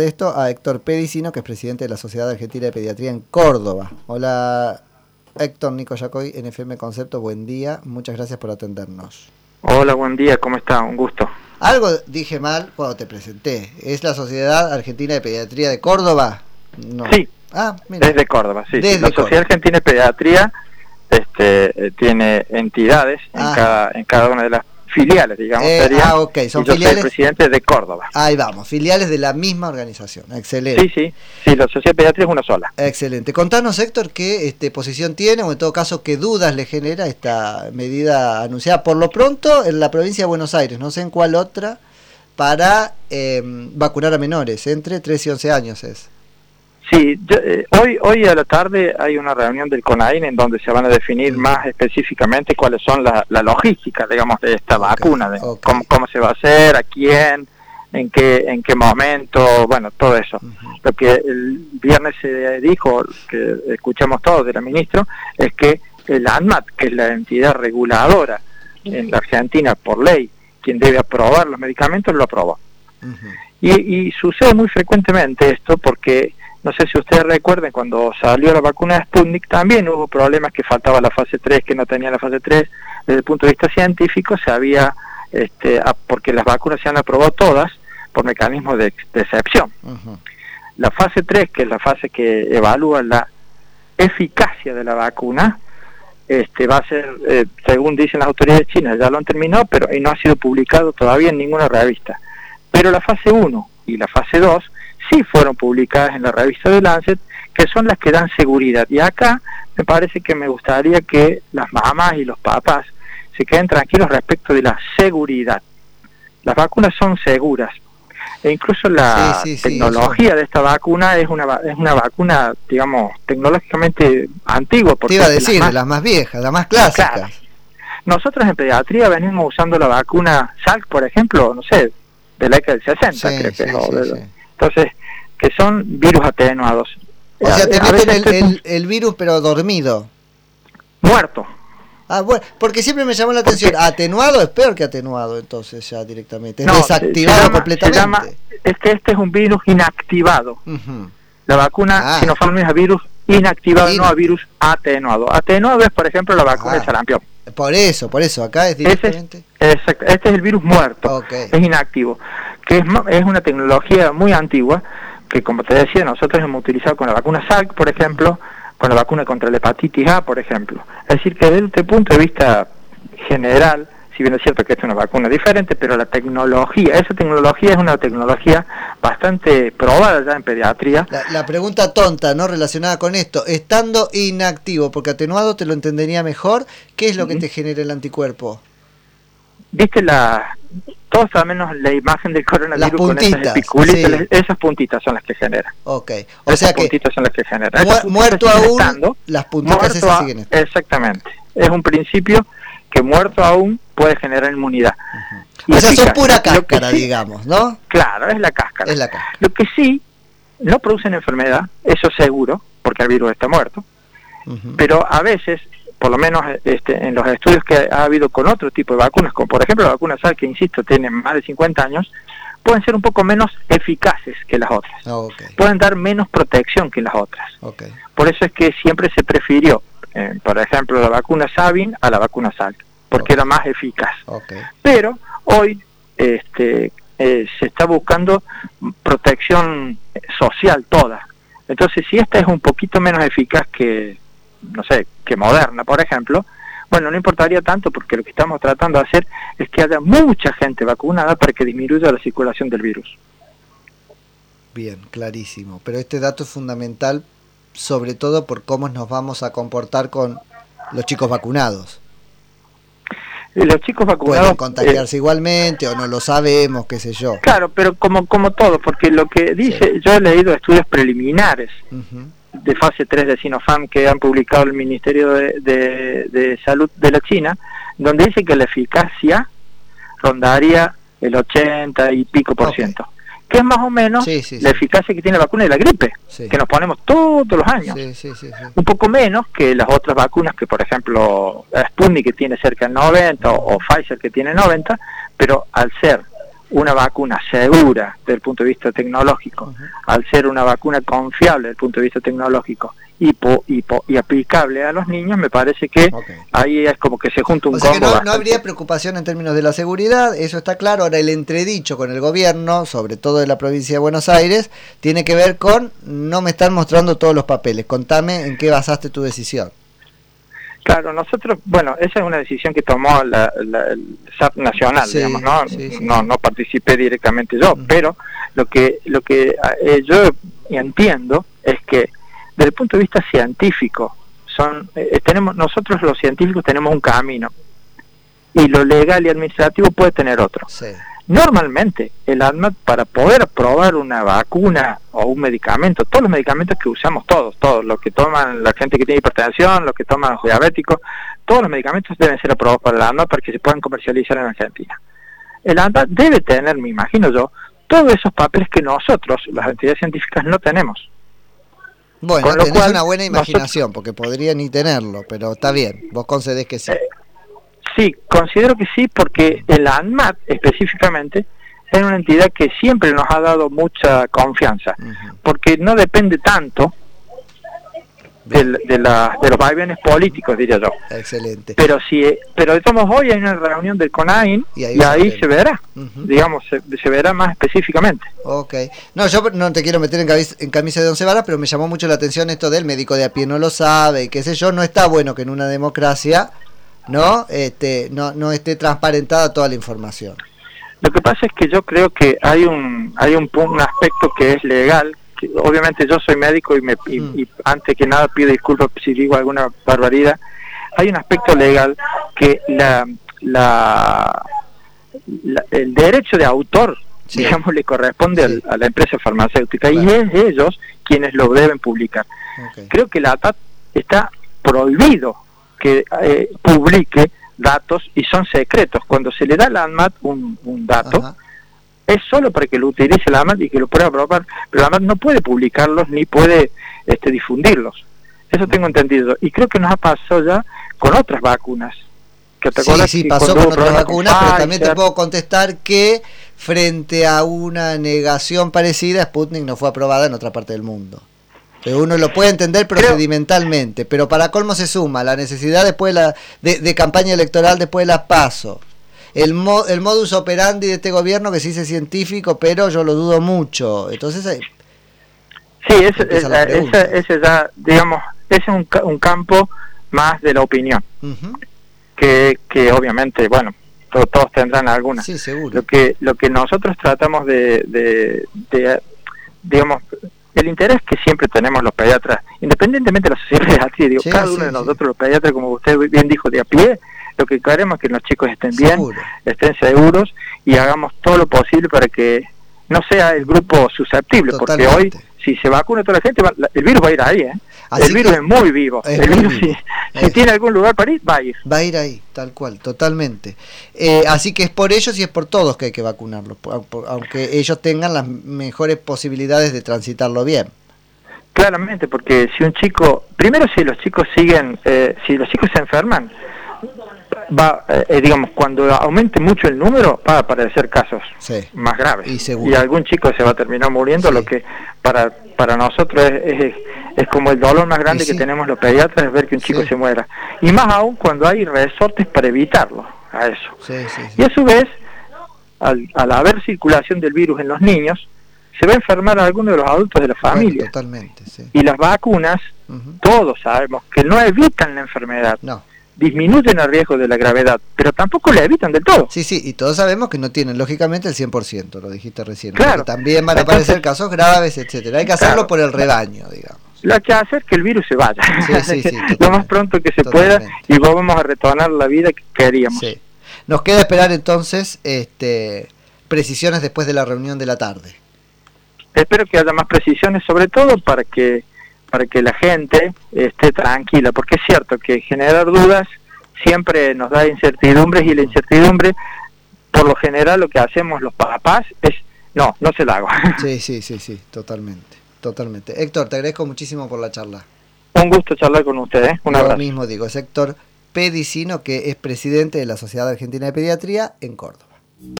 esto a Héctor Pedicino, que es presidente de la Sociedad Argentina de Pediatría en Córdoba. Hola Héctor, Nico Yacoy, NFM Concepto, buen día, muchas gracias por atendernos. Hola, buen día, ¿cómo está? Un gusto. Algo dije mal cuando te presenté, ¿es la Sociedad Argentina de Pediatría de Córdoba? No. Sí, ah, desde Córdoba, sí. la Sociedad Argentina de Pediatría este, eh, tiene entidades en ah. cada, en cada una de las filiales, digamos. Eh, ah, ok, son yo filiales. Soy presidente de Córdoba. Ahí vamos, filiales de la misma organización. Excelente. Sí, sí, sí, la Sociedad Pediatría es una sola. Excelente. Contanos, Héctor, qué este, posición tiene o en todo caso qué dudas le genera esta medida anunciada por lo pronto en la provincia de Buenos Aires, no sé en cuál otra, para eh, vacunar a menores, entre 3 y 11 años es. Sí, eh, hoy, hoy a la tarde hay una reunión del CONAIN en donde se van a definir más específicamente cuáles son la, la logística, digamos, de esta vacuna, de cómo, cómo, se va a hacer, a quién, en qué, en qué momento, bueno, todo eso. Lo que el viernes se dijo, que escuchamos todos del ministro, es que el ANMAT, que es la entidad reguladora en la Argentina por ley, quien debe aprobar los medicamentos, lo aprobó. y, y sucede muy frecuentemente esto porque no sé si ustedes recuerden, cuando salió la vacuna de Sputnik también hubo problemas que faltaba la fase 3, que no tenía la fase 3. Desde el punto de vista científico se había, este, porque las vacunas se han aprobado todas por mecanismos de, excepción. La fase 3, que es la fase que evalúa la eficacia de la vacuna, este, va a ser, eh, según dicen las autoridades chinas, ya lo han terminado, pero y no ha sido publicado todavía en ninguna revista. Pero la fase 1 y la fase 2 sí fueron publicadas en la revista de Lancet, que son las que dan seguridad. Y acá me parece que me gustaría que las mamás y los papás se queden tranquilos respecto de la seguridad. Las vacunas son seguras. E incluso la tecnología de esta vacuna es una es una vacuna, digamos, tecnológicamente antigua. Porque Te iba a decir, las más, viejas, las más clásicas. Nosotros en pediatría venimos usando la vacuna Salk, por ejemplo, no sé, de la década del 60, creo que entonces, que son virus atenuados. O sea, te meten el, virus pero dormido. Muerto. Ah, bueno, porque siempre me llamó la atención. Atenuado es peor que atenuado, entonces ya directamente. Es desactivado completamente. es que este es un virus inactivado. La vacuna ah. Sinopharm es a virus inactivado, no a virus atenuado. Atenuado es, por ejemplo, la vacuna de ah. sarampión. Por eso, por eso, acá es directamente. exacto, este es el virus muerto, es inactivo que es, una tecnología muy antigua, que como te decía, nosotros hemos utilizado con la vacuna Salk, por ejemplo, con la vacuna contra la hepatitis A, por ejemplo. Es decir, que desde este punto de vista general, si bien es cierto que es una vacuna diferente, pero la tecnología, esa tecnología es una tecnología bastante probada ya en pediatría. La, pregunta tonta, ¿no? Relacionada con esto, estando inactivo, porque atenuado te lo entendería mejor, ¿qué es lo que te genera el anticuerpo? ¿Viste la, todos menos la imagen del coronavirus con esas esas puntitas son las que generan. Ok, o esas sea puntitas son las que generan. muerto aún, las puntitas esas siguen Exactamente, es un principio que muerto aún puede generar inmunidad. O sea, son pura cáscara, digamos, ¿no? Claro, es la cáscara. Es la cáscara. Lo que sí, no producen enfermedad, eso seguro, porque el virus está muerto, pero a veces por lo menos este, en los estudios que ha habido con otro tipo de vacunas, como por ejemplo la vacuna SARS, que insisto, tiene más de 50 años, pueden ser un poco menos eficaces que las otras. Ah, pueden dar menos protección que las otras. Por eso es que siempre se prefirió, eh, por ejemplo, la vacuna Sabin a la vacuna Salk, porque era más eficaz. Pero hoy este, eh, se está buscando protección social toda. Entonces, si esta es un poquito menos eficaz que, no sé, que Moderna, por ejemplo, bueno, no importaría tanto porque lo que estamos tratando de hacer es que haya mucha gente vacunada para que disminuya la circulación del virus. Bien, clarísimo. Pero este dato es fundamental, sobre todo por cómo nos vamos a comportar con los chicos vacunados. Los chicos vacunados pueden contagiarse eh, igualmente o no lo sabemos, qué sé yo. Claro, pero como como todo, porque lo que dice, yo he leído estudios preliminares de fase 3 de Sinopharm que han publicado el Ministerio de, Salud de la China, donde dice que la eficacia rondaría el 80 y pico por ciento, que es más o menos la eficacia que tiene la vacuna de la gripe, que nos ponemos todos los años. Un poco menos que las otras vacunas, que por ejemplo Sputnik que tiene cerca del 90 o, Pfizer que tiene 90, pero al ser una vacuna segura desde el punto de vista tecnológico, al ser una vacuna confiable desde el punto de vista tecnológico y, y, aplicable a los niños, me parece que ahí es como que se junta un o sea que no, habría preocupación en términos de la seguridad, eso está claro. Ahora, el entredicho con el gobierno, sobre todo de la provincia de Buenos Aires, tiene que ver con no me están mostrando todos los papeles. Contame en qué basaste tu decisión. Claro, nosotros, bueno, esa es una decisión que tomó la, el SAP nacional, digamos, ¿no? ¿no? No participé directamente yo, pero lo que lo que eh, yo entiendo es que desde el punto de vista científico, son eh, tenemos nosotros los científicos tenemos un camino y lo legal y administrativo puede tener otro. Normalmente, el ADMAT para poder aprobar una vacuna o un medicamento, todos los medicamentos que usamos todos, todos, los que toman la gente que tiene hipertensión, los que toman los diabéticos, todos los medicamentos deben ser aprobados por el ADMAT para que se puedan comercializar en Argentina. El ADMAT debe tener, me imagino yo, todos esos papeles que nosotros, las entidades científicas, no tenemos. Bueno, tenés una buena imaginación, porque podría ni tenerlo, pero está bien, vos concedés que sí. Eh, sí, considero que sí, porque el ANMAT específicamente es una entidad que siempre nos ha dado mucha confianza, porque no depende tanto de, la, de los vaivenes políticos, diría yo. Excelente. Pero si, pero estamos hoy en una reunión del CONAIN y ahí, se verá, digamos, se, verá más específicamente. Ok. No, yo no te quiero meter en, en camisa de once varas, pero me llamó mucho la atención esto del médico de a pie no lo sabe y qué sé yo, no está bueno que en una democracia no este no no esté transparentada toda la información. Lo que pasa es que yo creo que hay un hay un, un aspecto que es legal obviamente yo soy médico y, me, mm. antes que nada pido disculpas si digo alguna barbaridad. Hay un aspecto legal que la, la, el derecho de autor, digamos, le corresponde a la empresa farmacéutica y es ellos quienes lo deben publicar. Creo que la ATAT está prohibido que eh, publique datos y son secretos. Cuando se le da a la ANMAT un, un dato, es solo para que lo utilice la AMAT y que lo pueda probar, pero la AMAT no puede publicarlos ni puede este, difundirlos. Eso tengo entendido. Y creo que nos ha pasado ya con otras vacunas. Que sí, sí, pasó con otras vacunas, pero también te puedo contestar que frente a una negación parecida, Sputnik no fue aprobada en otra parte del mundo. Uno lo puede entender procedimentalmente, pero para colmo se suma la necesidad después de, la, de, de campaña electoral después de las PASO, el, el modus operandi de este gobierno que se dice científico, pero yo lo dudo mucho. Entonces, eh, sí, ese, ya, digamos, es un, un campo más de la opinión, que, que obviamente, bueno, todos tendrán alguna. Sí, seguro. Lo que, lo que nosotros tratamos de, de, digamos, el interés que siempre tenemos los pediatras, independientemente de la sociedad pediatría, digo, cada uno de nosotros los pediatras, como usted bien dijo, de a pie, lo que queremos es que los chicos estén bien, estén seguros y hagamos todo lo posible para que no sea el grupo susceptible, porque hoy si se vacuna toda la gente, el virus va a ir ahí, ¿eh? El virus es muy vivo. el virus, si, tiene algún lugar para ir, va a ir. Va a ir ahí, tal cual, totalmente. Eh, así que es por ellos y es por todos que hay que vacunarlos, aunque ellos tengan las mejores posibilidades de transitarlo bien. Claramente, porque si un chico, primero si los chicos siguen, eh, si los chicos se enferman, va, eh, eh, digamos, cuando aumente mucho el número, va a aparecer casos más graves. Y, algún chico se va a terminar muriendo, lo que para, para nosotros es, es, como el dolor más grande que tenemos los pediatras, es ver que un chico se muera. Y más aún cuando hay resortes para evitarlo, a eso. Y a su vez, al, al haber circulación del virus en los niños, se va a enfermar a alguno de los adultos de la familia. totalmente, Y las vacunas, todos sabemos que no evitan la enfermedad. No disminuyen el riesgo de la gravedad, pero tampoco la evitan del todo. Sí, sí, y todos sabemos que no tienen lógicamente el 100%, lo dijiste recién. Claro. También van a aparecer casos graves, etcétera. Hay que hacerlo por el rebaño, digamos. Lo que hace es que el virus se vaya lo más pronto que se pueda y vamos a retornar la vida que queríamos. Nos queda esperar entonces este, precisiones después de la reunión de la tarde. Espero que haya más precisiones, sobre todo para que para que la gente esté tranquila, porque es cierto que generar dudas siempre nos da incertidumbres y la incertidumbre, por lo general lo que hacemos los papás es, no, no se la hago. Sí, sí, sí, sí, totalmente, totalmente. Héctor, te agradezco muchísimo por la charla. Un gusto charlar con ustedes, ¿eh? un Lo mismo digo, es Héctor Pedicino, que es presidente de la Sociedad Argentina de Pediatría en Córdoba.